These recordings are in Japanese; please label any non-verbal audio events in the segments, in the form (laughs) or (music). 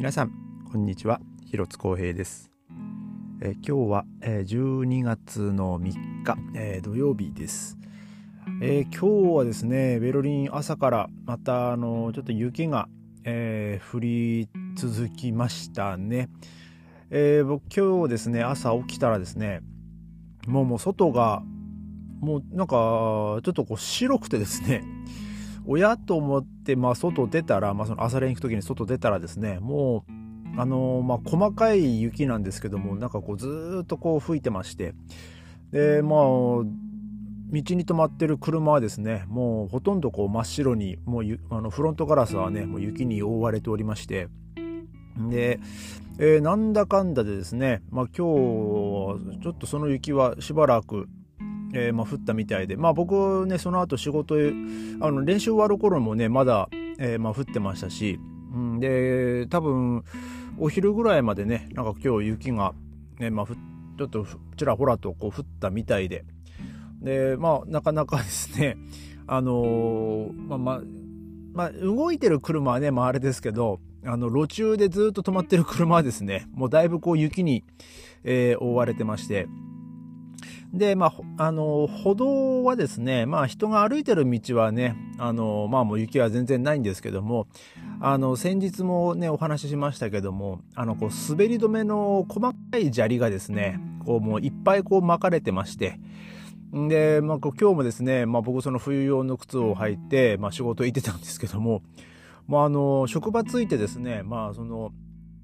皆さんこんにちは。広津光平です。え今日は、え12月の3日、え土曜日です、えー、今日はですねベルリン朝からまたあのちょっと雪が、えー、降り続きましたね、えー、僕今日ですね朝起きたらですねもうもう外がもうなんかちょっとこう白くてですね親と思って、まあ、外出たら、まあ、その朝練行く時に外出たらですねもうあのまあ、細かい雪なんですけどもなんかこうずっとこう吹いてましてでまあ道に止まってる車はですねもうほとんどこう真っ白にもうあのフロントガラスはねもう雪に覆われておりましてで、えー、なんだかんだでですね、まあ、今日ちょっとその雪はしばらくえー、まあ、降ったみたいで、まあ、僕ねその後仕事あの練習終わる頃もねまだ、えー、まあ、降ってましたし、うん、で多分お昼ぐらいまでねなんか今日雪が、ねまあ、ちょっとちらほらとこう降ったみたいで。でまあなかなかですねあのー、まあまあまあ、動いてる車はね、まあ、あれですけど、あの、路中でずっと止まってる車はですね、もうだいぶこう雪に、えー、覆われてまして、で、まあ、あの、歩道はですね、まあ、人が歩いてる道はね、あの、まあ、もう雪は全然ないんですけども、あの、先日もね、お話ししましたけども、あの、こう、滑り止めの細かい砂利がですね、こう、もういっぱいこう巻かれてまして、で、まあ、今日もですね、まあ、僕その冬用の靴を履いて、まあ、仕事行ってたんですけども、まあ、あの、職場ついてですね、まあ、その、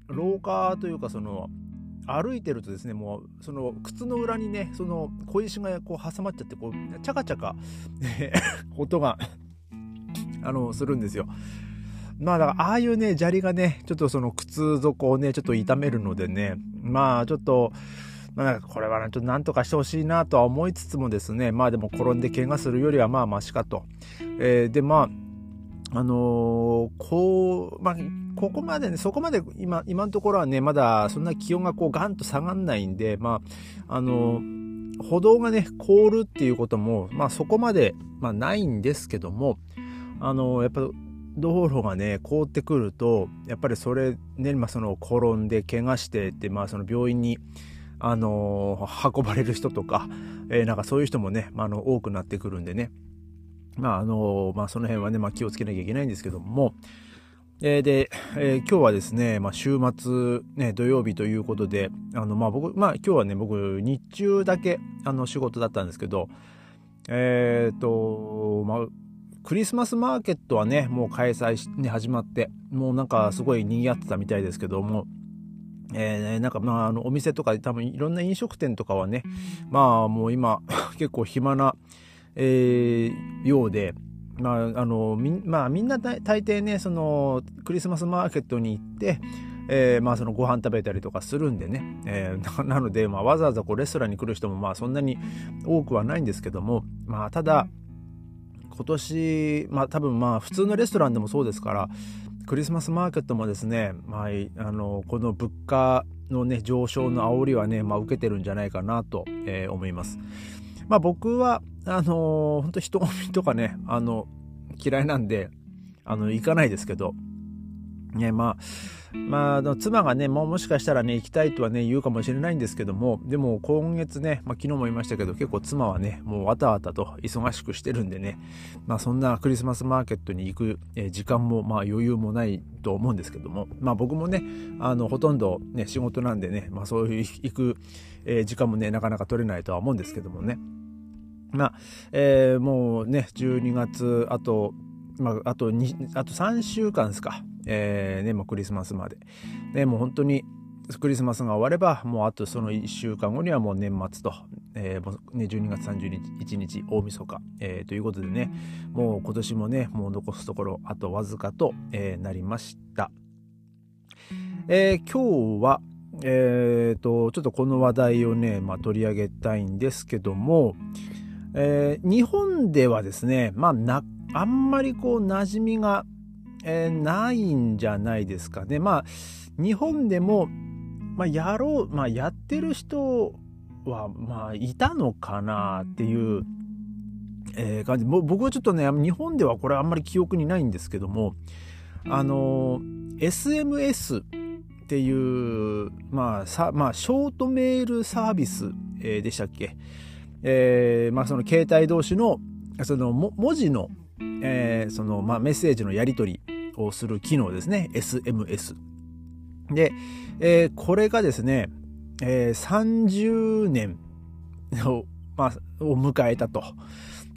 廊下というか、その、歩いてるとですねもうその靴の裏にねその小石がこう挟まっちゃってこうチャカチャカ (laughs) 音があのするんですよ。まあだからああいうね砂利がねちょっとその靴底をねちょっと痛めるのでねまあちょっとまあ、これは、ちょっとなんとかしてほしいなとは思いつつもですねまあでも転んで怪我するよりはまあマシかと。えー、でまああのー、こうまあここまでね、そこまで今、今のところはね、まだそんな気温がこうガンと下がんないんで、まあ、あの、歩道がね、凍るっていうことも、まあそこまで、まあないんですけども、あの、やっぱ道路がね、凍ってくると、やっぱりそれね、まあその転んで怪我してって、まあその病院に、あの運ばれる人とか、えー、なんかそういう人もね、まあ、あの多くなってくるんでね、まああのまあ、その辺はね、まあ、気をつけなきゃいけないんですけども、えー、で、えー、今日はですね、まあ、週末、ね、土曜日ということで、あの、まあ、僕、まあ、今日はね、僕、日中だけ、あの、仕事だったんですけど、えっ、ー、と、まあ、クリスマスマーケットはね、もう開催し、ね、始まって、もうなんかすごい賑わってたみたいですけども、えー、なんかまあ、あの、お店とかで多分いろんな飲食店とかはね、まあもう今 (laughs) 結構暇な、えー、ようで、まあ、あのみ,、まあ、みんな大抵ねそのクリスマスマーケットに行って、えー、まあそのご飯食べたりとかするんでね、えー、(laughs) なので、まあ、わざわざこうレストランに来る人もまあそんなに多くはないんですけども、まあ、ただ今年、まあ、多分まあ普通のレストランでもそうですからクリスマスマーケットもですね、まあ、あのこの物価のね上昇の煽りはね、まあ、受けてるんじゃないかなと、えー、思います。まあ僕はあのー、本当人混みとかね、あの、嫌いなんで、あの、行かないですけど、ね、まあ、まあ、妻がね、もうもしかしたらね、行きたいとはね、言うかもしれないんですけども、でも今月ね、まあ、昨日も言いましたけど、結構妻はね、もうわたわたと忙しくしてるんでね、まあそんなクリスマスマーケットに行く、時間も、まあ余裕もないと思うんですけども、まあ僕もね、あの、ほとんどね、仕事なんでね、まあそういう行く、時間もね、なかなか取れないとは思うんですけどもね。まあ、えー、もうね、12月、あと、まあ、あと2、あと3週間ですか。えー、ね、もうクリスマスまで。ね、もう本当に、クリスマスが終われば、もうあとその1週間後にはもう年末と、えー、もうね、12月31日、大晦日、えー、ということでね、もう今年もね、もう残すところ、あとわずかと、えー、なりました。えー、今日は、えーと、ちょっとこの話題をね、まあ、取り上げたいんですけども、えー、日本ではですね、まあ、な、あんまりこう、馴染みが、えー、ないんじゃないですかね。まあ、日本でも、まあ、やろう、まあ、やってる人は、まあ、いたのかなっていう、えー、感じ。僕はちょっとね、日本ではこれあんまり記憶にないんですけども、あの、SMS っていう、まあ、まあ、ショートメールサービス、でしたっけ？えー、まあ、その携帯同士の、その文字の、えー、その、まあ、メッセージのやり取りをする機能ですね。SMS。で、えー、これがですね、えー、30年を、まあ、を迎えたと。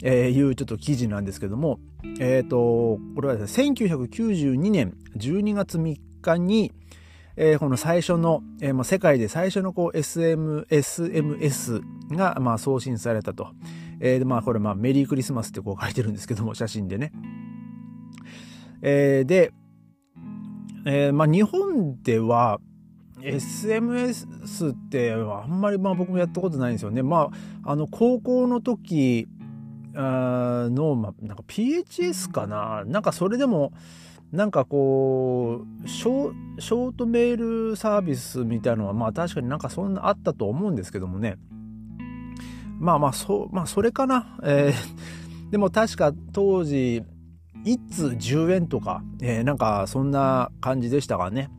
えいうちょっと記事なんですけども、えっ、ー、と、これはですね、1992年12月3日に、えー、この最初の、えー、世界で最初のこう SM、SMS が、まあ、送信されたと。えー、まあ、これ、まあ、メリークリスマスってこう書いてるんですけども、写真でね。えー、で、えー、まあ、日本では、SMS ってあんまりまあ僕もやったことないんですよね。まあ、あの、高校の時の、まあ、なんか PHS かななんかそれでも、なんかこうショ、ートメールサービスみたいのは、まあ確かになんかそんなあったと思うんですけどもね。まあまあ、そ、まあそれかな。えー、(laughs) でも確か当時、1通10円とか、えー、なんかそんな感じでしたがね。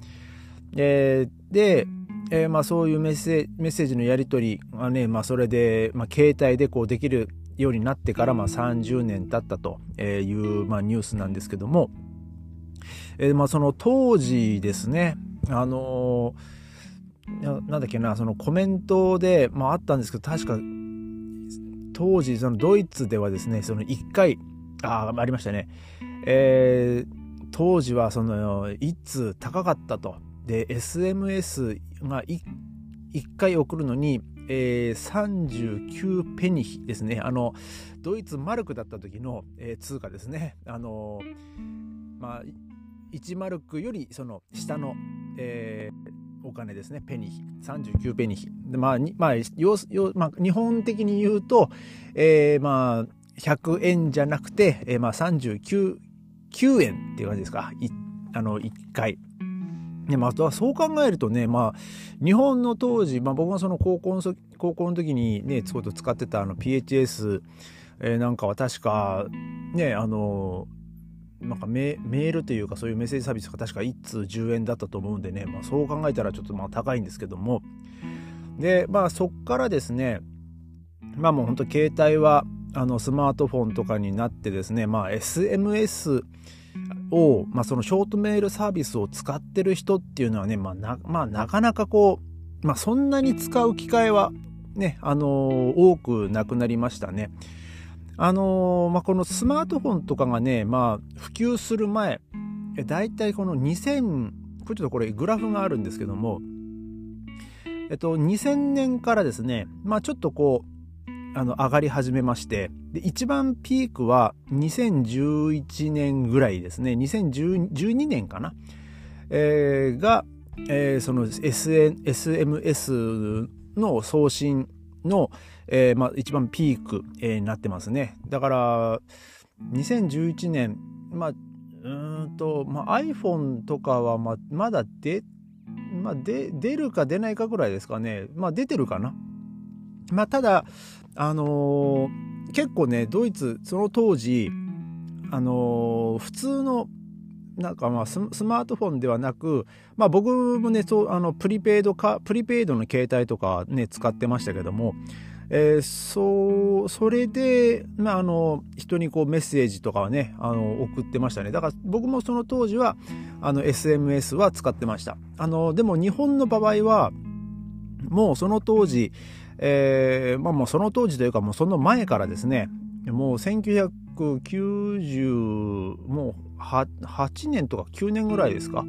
えー、で、えー、まあそういうメッセージのやり取りがね、まあそれで、まあ携帯でこうできるようになってからまあ30年経ったという、まあ、ニュースなんですけども、えー、まあその当時ですね、あのー、なんだっけな、そのコメントで、まああったんですけど、確か、当時、そのドイツではですね、その1回、あ、ありましたね。えー、当時はその、1通高かったと。で、SMS が 1, 1回送るのに、えー、39ペニヒですね。あの、ドイツマルクだった時の、えー、通貨ですね。あのーまあ、1マルクよりその下の、えー、お金ですね。ペニヒ。39ペニヒ。でまあ、まあ、よまあ、日本的に言うと、えー、まあ、100円じゃなくて、えー、まあ、39、9円っていう感じですか。いあの、1回。でまあ、そう考えるとね、まあ、日本の当時、まあ、僕がその高校の高校の時にね、使ってたあの PHS、えー、なんかは確か、ね、あのー、なんかメールというかそういうメッセージサービスが確か1通10円だったと思うんでね、まあ、そう考えたらちょっとまあ高いんですけどもでまあそっからですねまあもう本当携帯はあのスマートフォンとかになってですねまあ SMS を、まあ、そのショートメールサービスを使ってる人っていうのはね、まあな、まあ、なかなかこう、まあ、そんなに使う機会はね、あのー、多くなくなりましたね。あのー、まあ、このスマートフォンとかがね、まあ、普及する前、だいたいこの2000、ちょっとこれグラフがあるんですけども、えっと、2000年からですね、まあ、ちょっとこう、あの上がり始めましてで一番ピークは2011年ぐらいですね。2012年かな、えー、が、えー、その SN SMS の送信の、えーまあ、一番ピーク、えー、になってますね。だから2011年まあうんと、まあ、iPhone とかはままだ出,、まあ、出るか出ないかぐらいですかね。まあ出てるかな。まあただあのー、結構ねドイツその当時あのー、普通のなんかまあスマートフォンではなく、まあ、僕もねそうあのプリペイドかプリペイドの携帯とかね使ってましたけども、えー、そうそれで、まあ、あの人にこうメッセージとかはねあの送ってましたね。だから僕もその当時はあの SMS は使ってました。あのでも日本の場合はもうその当時えー、まあもうその当時というかもうその前からですね、もう1990、もう 8, 8年とか9年ぐらいですか、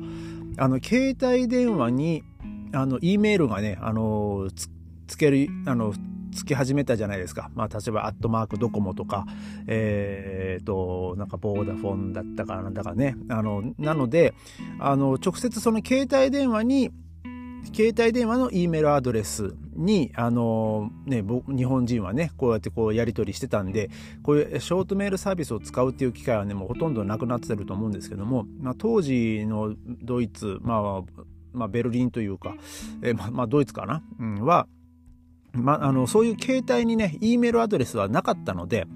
あの、携帯電話に、あの、E メールがね、あの、つつける、あの、つき始めたじゃないですか。まあ、例えば、アットマークドコモとか、えー、と、なんか、ボーダフォンだったかなんだかね。あの、なので、あの、直接その携帯電話に、携帯電話の E メールアドレスに、あのね、日本人はね、こうやってこうやり取りしてたんで、こういうショートメールサービスを使うっていう機会はね、もうほとんどなくなってると思うんですけども、まあ、当時のドイツ、まあ、まあ、ベルリンというか、えー、ま、まあ、ドイツかな、うん、は、まあ、あの、そういう携帯にね、E メールアドレスはなかったので、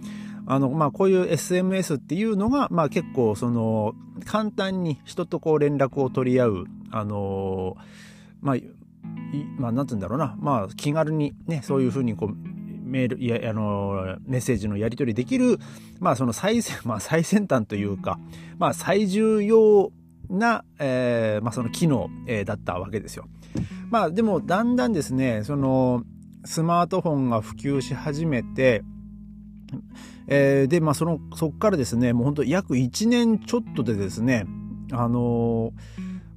あの、まあ、こういう SMS っていうのが、まあ、結構、その、簡単に人とこう連絡を取り合う、あのーまあ、まあ、なんて言うんだろうな、まあ、気軽にね、そういうふうにこう、メール、いや、あの、メッセージのやり取りできる、まあ、その最先、まあ、最先端というか、まあ、最重要な、えー、まあ、その機能、えー、だったわけですよ。まあ、でも、だんだんですね、その、スマートフォンが普及し始めて、えー、で、まあ、その、そこからですね、もう本当約1年ちょっとでですね、あの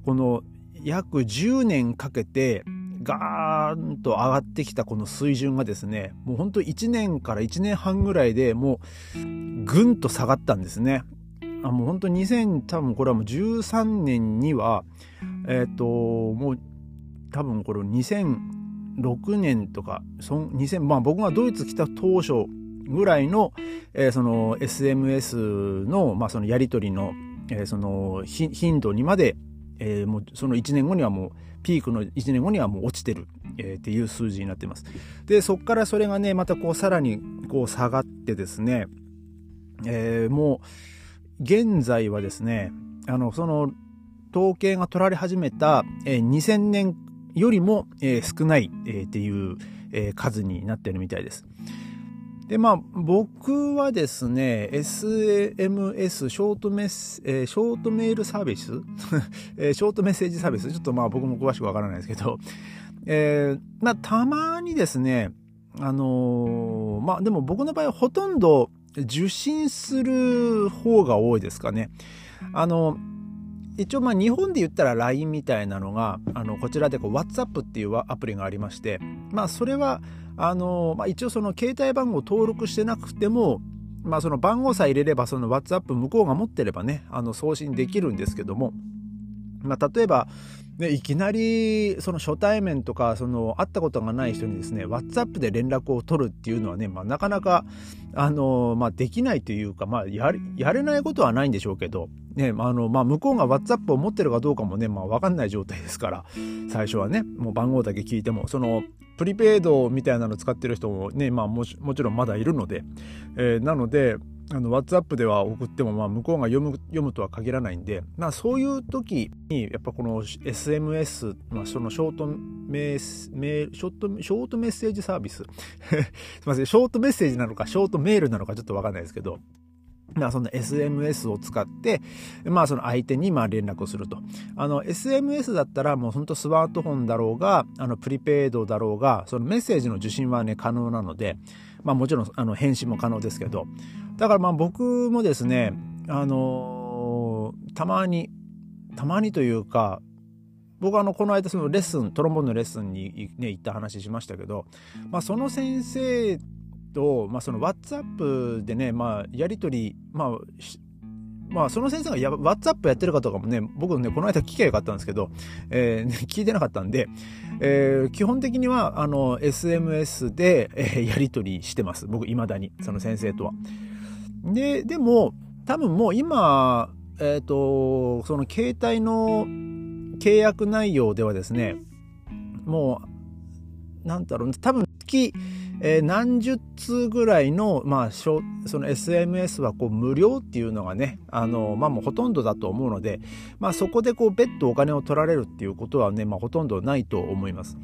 この約10年かけて、ガーンと上がってきたこの水準がですね、もう本当1年から1年半ぐらいでもうぐんと下がったんですね。あもう本当2000多分これはもう13年にはえっ、ー、ともう多分これ2006年とかそ2000まあ僕がドイツ来た当初ぐらいの,、えー、その SMS の,、まあそのやり取りの,、えー、その頻度にまで、えー、もうその1年後にはもうピークの1年後にはもう落ちてる、えー、っていう数字になってます。でそこからそれがねまたこうさらにこう下がってですね、えー、もう現在はですねあのその統計が取られ始めた、えー、2000年よりも、えー、少ない、えー、っていう、えー、数になってるみたいです。でまあ僕はですね SMS ショートメス、えー、ショートメールサービス、(laughs) えー、ショートメッセージサービス？ちょっとまあ僕も詳しくわからないですけど、えー、まあたまにですねあのー、まあでも僕の場合はほとんど受信する方が多いですかね。あの一応まあ日本で言ったら LINE みたいなのがあのこちらでこう WhatsApp っていうアプリがありましてまあそれはあの、まあ、一応その携帯番号を登録してなくてもまあその番号さえ入れればその WhatsApp 向こうが持ってればねあの送信できるんですけどもまあ例えばね、いきなりその初対面とかその会ったことがない人にですね WhatsApp で連絡を取るっていうのはね、まあ、なかなかあの、まあ、できないというか、まあや、やれないことはないんでしょうけど、ねあのまあ、向こうが WhatsApp を持ってるかどうかもね、まあ、分かんない状態ですから最初はねもう番号だけ聞いてもそのプリペイドみたいなの使ってる人もね、まあ、ももちろんまだいるので、えー、なのであの WhatsApp では送ってもまあ向こうが読む読むとは限らないんで、まあ、そういう時にやっぱこの SMS、まあ、そのショートメーメーショートショートメッセージサービス？(laughs) すいませんショートメッセージなのかショートメールなのかちょっとわかんないですけどまあその SMS を使って、まあその相手にまあ連絡をすると。あの SMS だったらもう本当スマートフォンだろうが、あのプリペイドだろうが、そのメッセージの受信はね可能なので、まあもちろんあの返信も可能ですけど、だからまあ僕もですね、あのー、たまに、たまにというか、僕はあのこの間そのレッスントロンボーンのレッスンに、ね、行った話しましたけど、まあ、その先生と、まあ、その WhatsApp でね、まあ、やり取り、まあ、まあ、その先生がや WhatsApp やってるかとかもね、僕ね、この間聞きゃよかったんですけど、えー、(laughs) 聞いてなかったんで、えー、基本的には、あの、SMS で、えー、やり取りしてます。僕、未だに、その先生とは。で、でも、多分もう今、えっ、ー、と、その携帯の契約内容ではですね、もう、なんだろう、多分月、えー、何十通ぐらいの、まあ、その SMS はこう無料っていうのがね、あの、まあもうほとんどだと思うので、まあそこでこう別途お金を取られるっていうことはね、まあほとんどないと思います。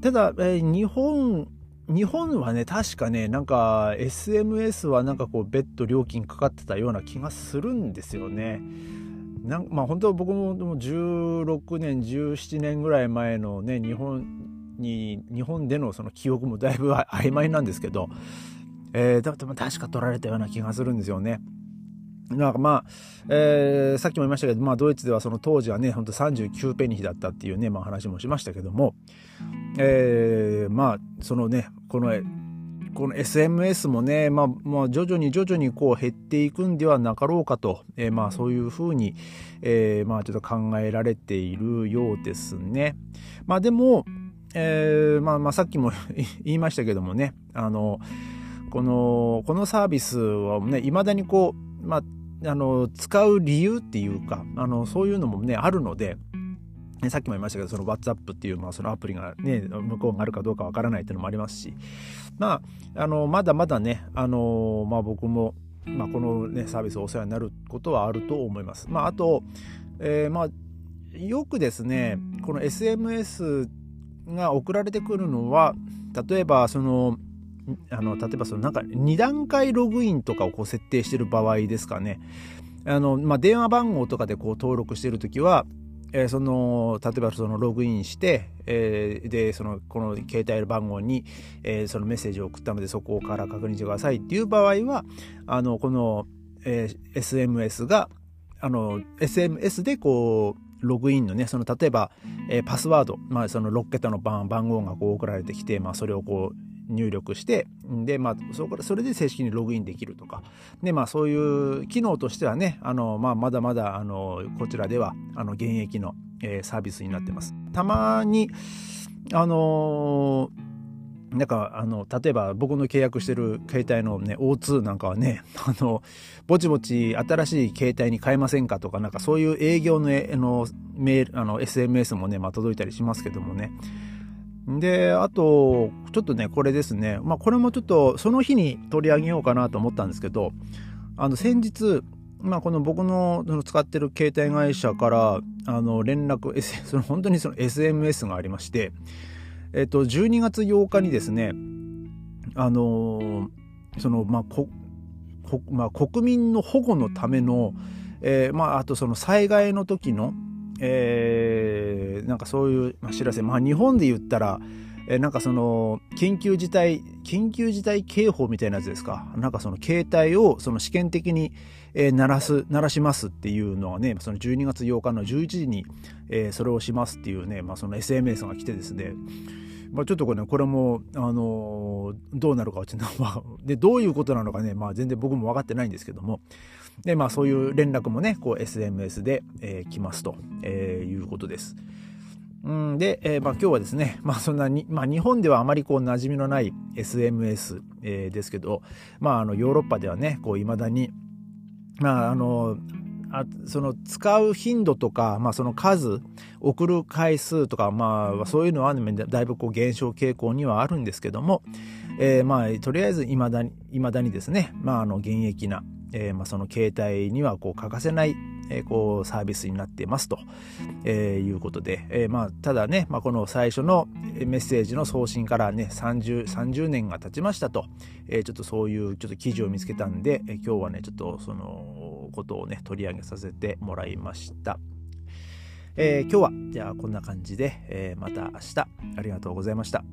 ただ、えー、日本、日本はね、確かね、なんか SMS はなんかこう別途料金かかってたような気がするんですよね。なんまあ本当僕も16年17年ぐらい前のね日本に日本でのその記憶もだいぶ曖昧なんですけど、えー、だ確か取られたような気がするんですよね。なんかまあ、えー、さっきも言いましたけど、まあ、ドイツではその当時はね、ほんと39ペニーだったっていうね、まあ、話もしましたけども、えー、まあ、そのね、この、この SMS もね、まあ、まあ、徐々に徐々にこう減っていくんではなかろうかと、えー、まあ、そういうふうに、えー、まあ、ちょっと考えられているようですね。まあ、でも、えー、まあ、まあ、さっきも (laughs) 言いましたけどもね、あの、この、このサービスはね、未だにこう、まあ、あの、使う理由っていうか、あの、そういうのもね、あるので、さっきも言いましたけど、その WhatsApp っていう、まあ、そのアプリがね、向こうがあるかどうかわからないっていうのもありますし、まあ、あの、まだまだね、あの、まあ僕も、まあこのね、サービスをお世話になることはあると思います。まああと、えー、まあ、よくですねこの SMS が送られてくるのは例えばそのあの例えばそのなんか2段階ログインとかをこう設定してる場合ですかね。あの、まあ、電話番号とかでこう登録してる時は、えー、その例えばそのログインして、えー、でそのこの携帯番号に、えー、そのメッセージを送ったのでそこから確認してくださいっていう場合はあのこの、え、SMS があの SMS でこうログインのねその例えば、えー、パスワード、まあ、その6桁の番番号がこう送られてきて、まあ、それをこう入力してで、まあ、そこそれで正式にログインできるとかで、まあ、そういう機能としてはねあの、まあ、まだまだあのこちらではあの現役の、えー、サービスになってます。たまにあのーなんかあの例えば僕の契約してる携帯のね O2 なんかはね (laughs) あのぼちぼち新しい携帯に変えませんかとかなんかそういう営業のあのメールあの SMS もね、まあ、届いたりしますけどもねで、あと、ちょっとね、これですね。まあ、これもちょっと、その日に取り上げようかなと思ったんですけど、あの、先日、まあ、この僕の使ってる携帯会社から、あの、連絡、その本当にその SMS がありまして、えっと、12月8日にですね、あの、その、まあ、こ、こまあ、国民の保護のための、えー、まあ、あとその災害の時の、えー、なんかそういう、まあ、知らせ、まあ、日本で言ったら、えー、なんかその緊急事態緊急事態警報みたいなやつですか。なんかその携帯をその試験的に、えー、鳴らす鳴らしますっていうのはねその12月8日の11時に、えー、それをしますっていうね、まあ、その SMS が来てですねまあ、ちょっとこれ,、ね、これも、あのどうなるかちょっと、(laughs) まあ、でどういうことなのかね、まあ、全然僕も分かってないんですけどもで、まあ、そういう連絡もねこう SMS で、えー、来ますと、えー、いうことです。うんで、えーまあ、今日はですね、まあ、そんなに、まあ、日本ではあまりこう馴染みのない SMS、えー、ですけど、まあ、あのヨーロッパではねいまだに、まあ、あのあその使う頻度とか、まあ、その数送る回数とか、まあ、そういうのは、ね、だいぶこう減少傾向にはあるんですけども、えー、まあとりあえずいまだに未だにですね、まあ、あの現役な、えーまあ、その携帯にはこう欠かせないえー、こうサービスになってますと、えー、いうことで、えー、まあ、ただね、まあ、この最初のメッセージの送信からね 30, 30年が経ちましたと、え、ちょっとそういうちょっと記事を見つけたんで、え、今日はねちょっとそのことをね取り上げさせてもらいました。え、今日はじゃあこんな感じで、え、また明日ありがとうございました。